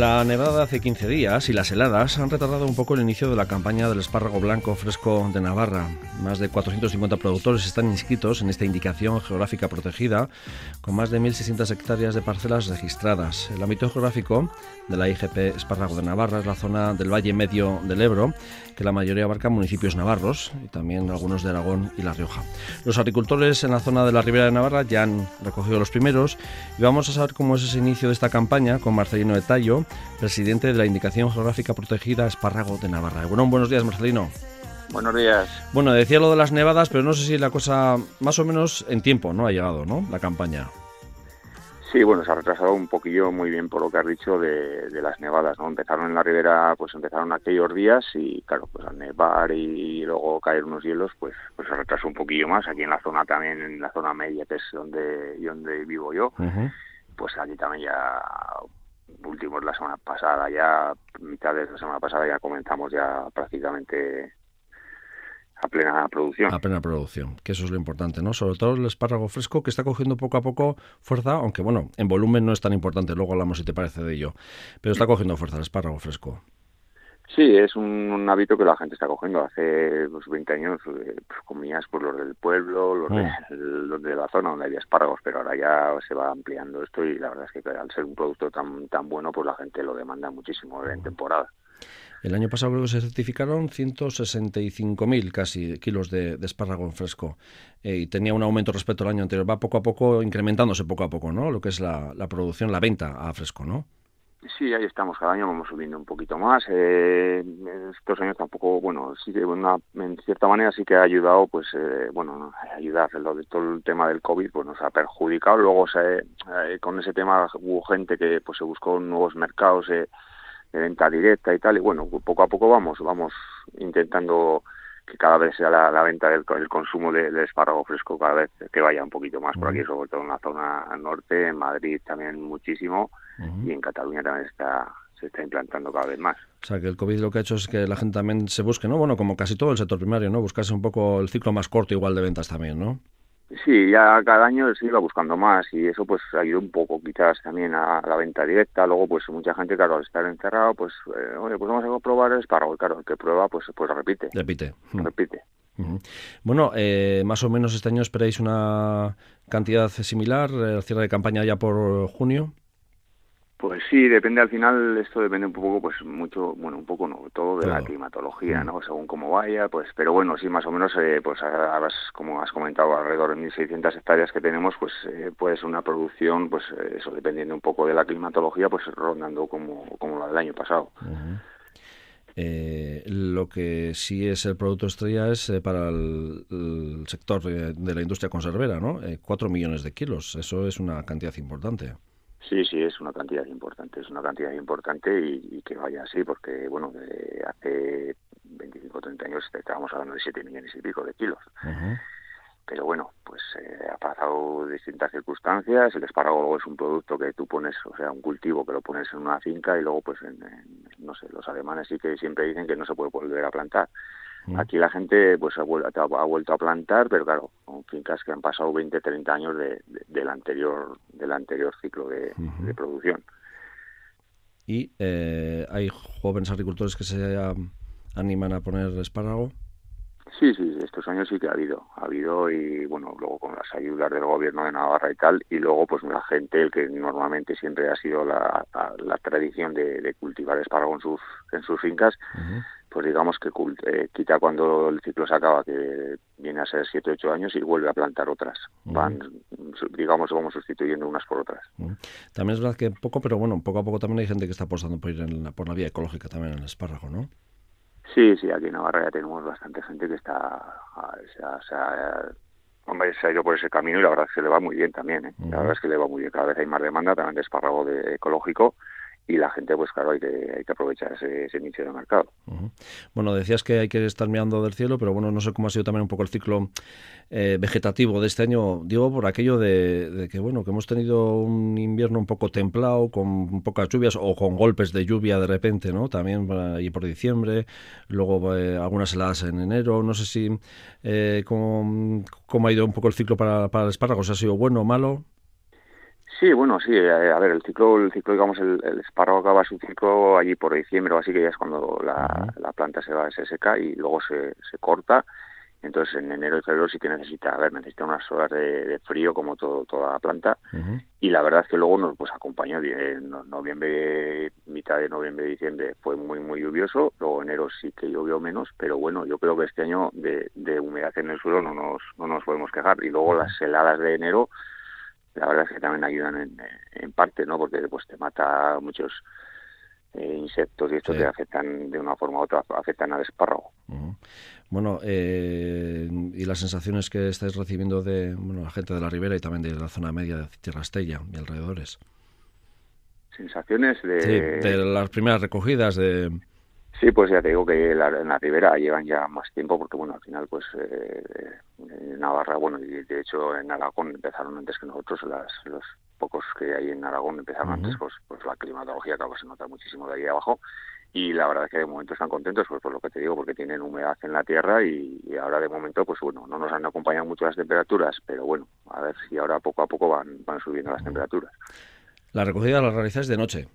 La nevada de hace 15 días y las heladas han retardado un poco el inicio de la campaña del espárrago blanco fresco de Navarra. Más de 450 productores están inscritos en esta indicación geográfica protegida, con más de 1.600 hectáreas de parcelas registradas. El ámbito geográfico de la IGP Espárrago de Navarra es la zona del Valle Medio del Ebro, que la mayoría abarca municipios navarros y también algunos de Aragón y La Rioja. Los agricultores en la zona de la Ribera de Navarra ya han recogido los primeros y vamos a saber cómo es ese inicio de esta campaña con Marcelino de Tallo, presidente de la Indicación Geográfica Protegida Espárrago de Navarra. Bueno, buenos días, Marcelino. Buenos días. Bueno, decía lo de las nevadas, pero no sé si la cosa más o menos en tiempo no ha llegado, ¿no? La campaña. Sí, bueno, se ha retrasado un poquillo muy bien por lo que has dicho de, las nevadas, ¿no? Empezaron en la ribera, pues empezaron aquellos días y claro, pues al nevar y luego caer unos hielos, pues pues se retrasó un poquillo más. Aquí en la zona también, en la zona media, que es donde, donde vivo yo, pues aquí también ya últimos la semana pasada, ya mitad de la semana pasada ya comenzamos ya prácticamente a plena producción. A plena producción, que eso es lo importante, ¿no? Sobre todo el espárrago fresco que está cogiendo poco a poco fuerza, aunque bueno, en volumen no es tan importante, luego hablamos si te parece de ello, pero está cogiendo fuerza el espárrago fresco. Sí, es un, hábito que la gente está cogiendo. Hace pues, 20 años eh, pues, comías por los del pueblo, los, de, mm. los de la zona donde había espárragos, pero ahora ya se va ampliando esto y la verdad es que al ser un producto tan, tan bueno, pues la gente lo demanda muchísimo en temporada. El año pasado creo que se certificaron 165.000 casi kilos de, espárrago en fresco eh, y tenía un aumento respecto al año anterior. Va poco a poco incrementándose poco a poco, ¿no? Lo que es la, la producción, la venta a fresco, ¿no? Sí, ahí estamos, cada año vamos subiendo un poquito más. Eh, estos años tampoco, bueno, sí una, en cierta manera sí que ha ayudado, pues, eh, bueno, ayudar. Lo de todo el tema del COVID, pues nos ha perjudicado. Luego se, eh, con ese tema hubo gente que pues se buscó nuevos mercados eh, de venta directa y tal. Y bueno, poco a poco vamos, vamos intentando que cada vez sea la, venta del el consumo de, de, espárrago fresco cada vez que vaya un poquito más por aquí, sobre todo en la zona norte, en Madrid también muchísimo y en Cataluña también está se está implantando cada vez más. O sea, que el COVID lo que ha hecho es que la gente también se busque, ¿no? Bueno, como casi todo el sector primario, ¿no? Buscarse un poco el ciclo más corto igual de ventas también, ¿no? Sí, ya cada año se iba buscando más y eso pues ayudó un poco quizás también a la venta directa. Luego pues mucha gente, claro, al estar encerrado, pues, eh, oye, pues vamos a probar el espárrago. Claro, el que prueba pues, pues repite. Repite. Repite. Bueno, eh, más o menos este año esperáis una cantidad similar, el eh, cierre de campaña ya por junio. Pues sí, depende al final, esto depende un poco, pues mucho, bueno, un poco no, todo de la climatología, mm. ¿no? Según cómo vaya, pues, pero bueno, sí, más o menos, eh, pues ahora, como has comentado, alrededor de 1.600 hectáreas que tenemos, pues eh, puede ser una producción, pues eh, eso dependiendo un poco de la climatología, pues rondando como, como la del año pasado. Eh, lo que sí es el producto estrella es para el, sector de, la industria conservera, ¿no? Cuatro millones de kilos, eso es una cantidad importante. Sí, sí, es una cantidad importante, es una cantidad importante y, que vaya así, porque, bueno, hace 25 o 30 años estábamos hablando de 7 millones y pico de kilos. Pero bueno, pues eh, ha pasado distintas circunstancias. El espárrago es un producto que tú pones, o sea, un cultivo que lo pones en una finca y luego, pues, en, no sé, los alemanes sí que siempre dicen que no se puede volver a plantar. Aquí la gente pues ha vuelto, ha vuelto, a plantar, pero claro, con fincas que han pasado 20, 30 años de, del anterior del anterior ciclo de, producción. ¿Y eh, hay jóvenes agricultores que se animan a poner espárrago? Sí, sí, estos años sí que ha habido, ha habido y bueno, luego con las ayudas del gobierno de Navarra y tal, y luego pues la gente, el que normalmente siempre ha sido la, la, tradición de, cultivar espárrago en sus, en sus fincas, pues digamos que eh, quita cuando el ciclo se acaba, que viene a ser 7 8 años y vuelve a plantar otras. Van, digamos, vamos sustituyendo unas por otras. También es verdad que poco, pero bueno, poco a poco también hay gente que está apostando por ir en la, por la vía ecológica también en el espárrago, ¿no? Sí, sí, aquí en Navarra ya tenemos bastante gente que está, o sea, hombre, se ha ido por ese camino y la verdad es que le va muy bien también, ¿eh? La verdad es que le va muy bien, cada vez hay más demanda también de espárrago de ecológico y la gente, pues claro, hay que, aprovechar ese, ese nicho de mercado. Bueno, decías que hay que estar mirando del cielo, pero bueno, no sé cómo ha sido también un poco el ciclo eh, vegetativo de este año. Digo, por aquello de, que, bueno, que hemos tenido un invierno un poco templado, con pocas lluvias o con golpes de lluvia de repente, ¿no? También ahí por diciembre, luego eh, algunas heladas en enero. No sé si eh, cómo, ha ido un poco el ciclo para, para el espárrago, si ha sido bueno o malo. Sí, bueno, sí. Eh, a ver, el ciclo, el ciclo, digamos, el, el espárrago acaba su ciclo allí por diciembre o así, que ya es cuando la, la planta se va, se seca y luego se, se corta entonces en enero y febrero sí que necesita, a ver, necesita unas horas de, frío como todo, toda la planta. Y la verdad es que luego nos pues acompañó en noviembre, mitad de noviembre, diciembre fue muy, muy lluvioso. Luego enero sí que llovió menos, pero bueno, yo creo que este año de, de humedad en el suelo no nos, no nos podemos quejar. Y luego las heladas de enero, la verdad es que también ayudan en, en parte, ¿no? Porque pues te mata muchos eh, insectos y estos que afectan de una forma u otra, afectan al espárrago. Bueno, eh, y las sensaciones que estáis recibiendo de bueno, la gente de la ribera y también de la zona media de Tierra Estella y alrededores. Sensaciones de... Sí, de las primeras recogidas, de... Sí, pues ya te digo que la, en la ribera llevan ya más tiempo porque, bueno, al final, pues eh, en Navarra, bueno, y de hecho en Aragón empezaron antes que nosotros las, los pocos que hay en Aragón empezaron antes, pues, pues la climatología acaba se nota muchísimo de ahí abajo y la verdad es que de momento están contentos pues por lo que te digo porque tienen humedad en la tierra y, ahora de momento pues bueno no nos han acompañado mucho las temperaturas pero bueno a ver si ahora poco a poco van van subiendo las temperaturas. La recogida la realizáis de noche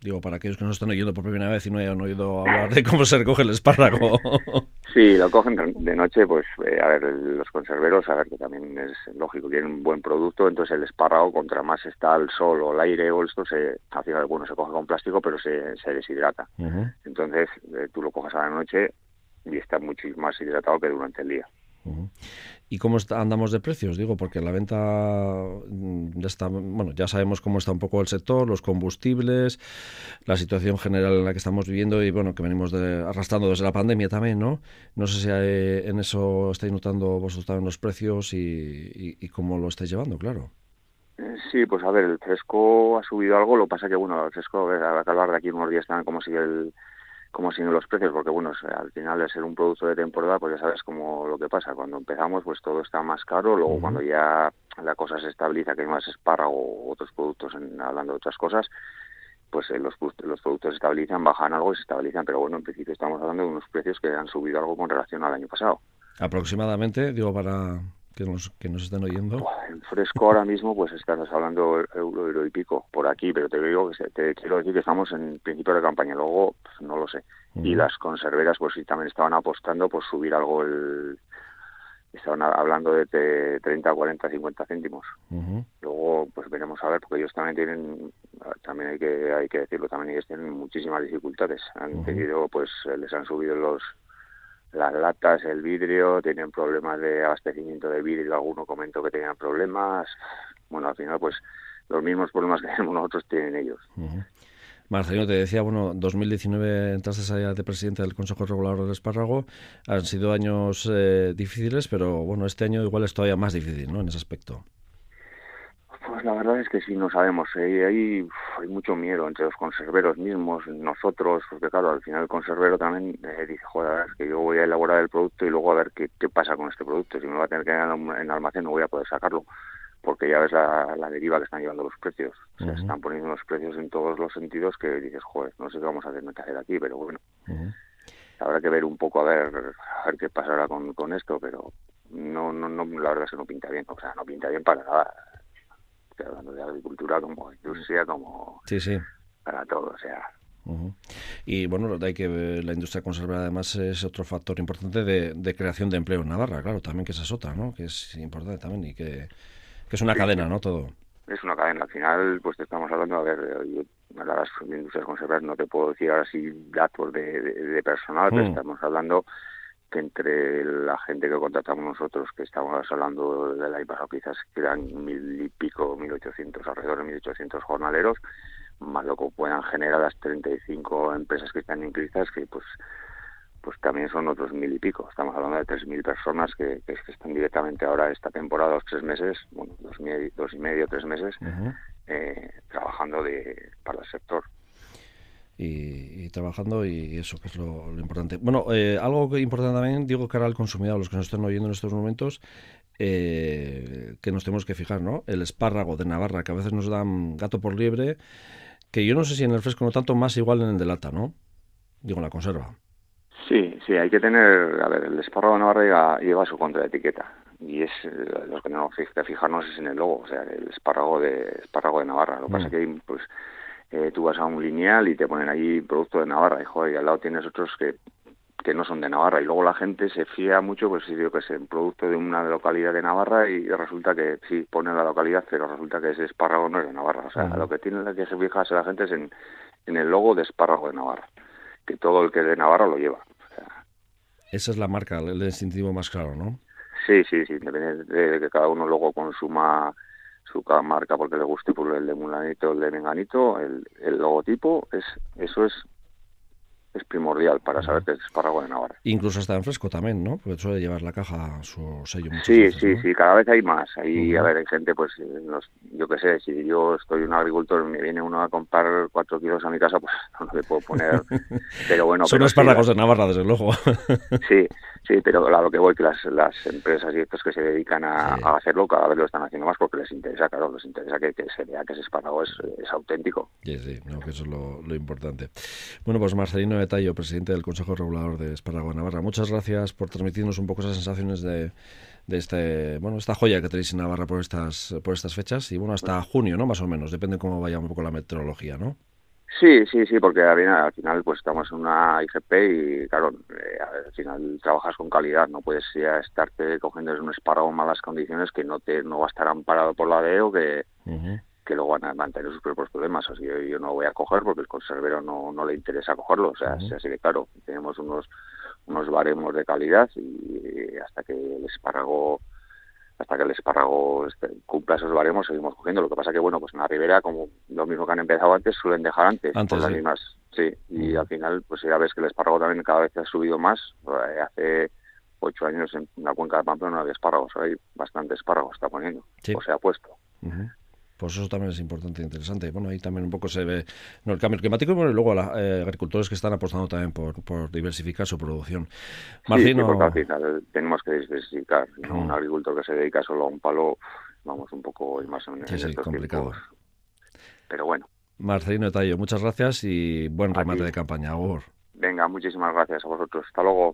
Digo, para aquellos que nos están oyendo por primera vez y no hayan oído hablar de cómo se recoge el espárrago. Sí, lo cogen de noche, pues eh, a ver, los conserveros, a ver, que también es lógico, tienen un buen producto, entonces el espárrago, contra más está el sol o el aire o esto, se, al final, bueno, se coge con plástico, pero se, se deshidrata. Entonces, eh, tú lo coges a la noche y está mucho más hidratado que durante el día. ¿Y cómo andamos de precios? Digo, porque la venta mm, está, bueno, ya sabemos cómo está un poco el sector, los combustibles, la situación general en la que estamos viviendo y bueno, que venimos arrastrando desde la pandemia también, ¿no? No sé si en eso estáis notando vosotros también los precios y, cómo lo estáis llevando, claro. Eh, sí, pues a ver, el fresco ha subido algo, lo pasa que bueno, el fresco, a hablar de aquí unos días están como sigue el como siguen los precios, porque bueno, al final de ser un producto de temporada, pues ya sabes cómo lo que pasa. Cuando empezamos, pues todo está más caro, luego cuando ya la cosa se estabiliza, que hay más espárrago o otros productos, en, hablando de otras cosas, pues eh, los, los productos se estabilizan, bajan algo y se estabilizan, pero bueno, en principio estamos hablando de unos precios que han subido algo con relación al año pasado. Aproximadamente, digo, para que nos, que nos estén oyendo? En fresco ahora mismo, pues estás hablando euro, euro y pico por aquí, pero te digo que te quiero decir que estamos en principio de campaña, luego pues, no lo sé. Y las conserveras, pues sí, también estaban apostando por subir algo el. Estaban hablando de 30, 40, 50 céntimos. Luego, pues veremos a ver, porque ellos también tienen, también hay que hay que decirlo, también ellos tienen muchísimas dificultades. Han tenido, pues les han subido los las latas, el vidrio, tienen problemas de abastecimiento de vidrio, alguno comentó que tenían problemas. Bueno, al final, pues los mismos problemas que tenemos nosotros tienen ellos. Marcelino, te decía, bueno, 2019 entraste allá de presidente del Consejo Regulador del Espárrago. Han sido años eh, difíciles, pero bueno, este año igual es todavía más difícil, ¿no? En ese aspecto. Pues la verdad es que sí, no sabemos. ¿eh? Hay, hay mucho miedo entre los conserveros mismos, nosotros, porque claro, al final el conservero también eh, dice, joder, es que yo voy a elaborar el producto y luego a ver qué, qué pasa con este producto. Si me va a tener que ir en almacén no voy a poder sacarlo, porque ya ves la, la deriva que están llevando los precios. Se están poniendo los precios en todos los sentidos que dices, joder, no sé qué vamos a tener que hacer aquí, pero bueno. Habrá que ver un poco a ver, a ver qué pasará con, con esto, pero no, no, no, la verdad es que no pinta bien, o sea, no pinta bien para nada hablando de agricultura como industria, como sí, sí. para todo, o sea. Y bueno, hay que la industria conservadora además es otro factor importante de, creación de empleo en Navarra, claro, también que esa es otra, ¿no? Que es importante también y que, es una cadena, ¿no? Todo. Es una cadena. Al final, pues te estamos hablando, a ver, yo, las industrias conservadoras no te puedo decir ahora sí datos de, personal, pero mm. estamos hablando que entre la gente que contratamos nosotros, que estamos hablando del año pasado, quizás quedan mil y pico, mil ochocientos, alrededor de mil ochocientos jornaleros, más lo que puedan generar las 35 empresas que están inscritas, que pues pues también son otros mil y pico. Estamos hablando de tres mil personas que, que, están directamente ahora esta temporada, los tres meses, bueno, dos, dos y medio, tres meses, eh, trabajando de, para el sector y, trabajando y eso que es lo, importante. Bueno, eh, algo importante también, digo ahora al consumidor, los que nos estén oyendo en estos momentos, eh, que nos tenemos que fijar, ¿no? El espárrago de Navarra, que a veces nos dan gato por liebre, que yo no sé si en el fresco no tanto, más igual en el de lata, ¿no? Digo, en la conserva. Sí, sí, hay que tener, a ver, el espárrago de Navarra lleva, su contraetiqueta. y es lo que tenemos que fijarnos es en el logo, o sea, el espárrago de espárrago de Navarra. Lo que pasa es que pues eh, tú vas a un lineal y te ponen ahí producto de Navarra y, joder, y al lado tienes otros que que no son de Navarra y luego la gente se fía mucho pues si digo que es un producto de una localidad de Navarra y resulta que sí pone la localidad pero resulta que ese espárrago no es de Navarra. O sea lo que tiene que se fijarse la gente es en, en el logo de espárrago de Navarra que todo el que es de Navarra lo lleva. Esa es la marca el distintivo más claro ¿no? sí sí sí depende de que cada uno luego consuma su marca porque le guste por el de Mulanito, el de Menganito, el, el logotipo, es eso es es primordial para saber que es espárrago de Navarra. Incluso está en fresco también, ¿no? Porque suele llevar la caja su sello. Sí, sí, sí, cada vez hay más. Ahí, a ver, hay gente, pues, yo qué sé, si yo estoy un agricultor y me viene uno a comprar cuatro kilos a mi casa, pues no le puedo poner. pero bueno. Son espárragos de Navarra, desde luego. sí, sí, pero a lo que voy, que las, las empresas y estos que se dedican a, hacerlo cada vez lo están haciendo más porque les interesa, claro, les interesa que, se vea que ese espárrago es, es auténtico. Sí, sí, no, que eso es lo, lo importante. Bueno, pues Marcelino Tallo, presidente del Consejo Regulador de Espárrago Navarra. Muchas gracias por transmitirnos un poco esas sensaciones de, de este, bueno, esta joya que tenéis en Navarra por estas, por estas fechas y bueno, hasta junio, ¿no? Más o menos, depende cómo vaya un poco la meteorología, ¿no? Sí, sí, sí, porque al final pues estamos en una IGP y claro, eh, al final trabajas con calidad, no puedes ya estarte cogiendo un espárrago en malas condiciones que no te no va a estar amparado por la DEO que, que luego van a mantener sus propios problemas. Así que yo no voy a coger porque el conservero no, no le interesa cogerlo. O sea, así de claro. Tenemos unos unos baremos de calidad y hasta que el espárrago hasta que el espárrago este, cumpla esos baremos seguimos cogiendo. Lo que pasa que, bueno, pues en la ribera, como lo mismo que han empezado antes, suelen dejar antes, antes las mismas. Sí, y al final, pues ya ves que el espárrago también cada vez ha subido más. Eh, hace ocho años en la cuenca de Pamplona no había espárragos, hay bastante espárragos está poniendo, o se ha puesto. Pues eso también es importante e interesante. Bueno, ahí también un poco se ve no, el cambio climático y luego los eh, agricultores que están apostando también por, por diversificar su producción. Marcino... Sí, al final tenemos que diversificar. Un agricultor que se dedica solo a un palo, vamos un poco más o menos sí, complicado. Pero bueno. Marcelino Tallo, muchas gracias y buen remate de campaña. Venga, muchísimas gracias a vosotros. Hasta luego.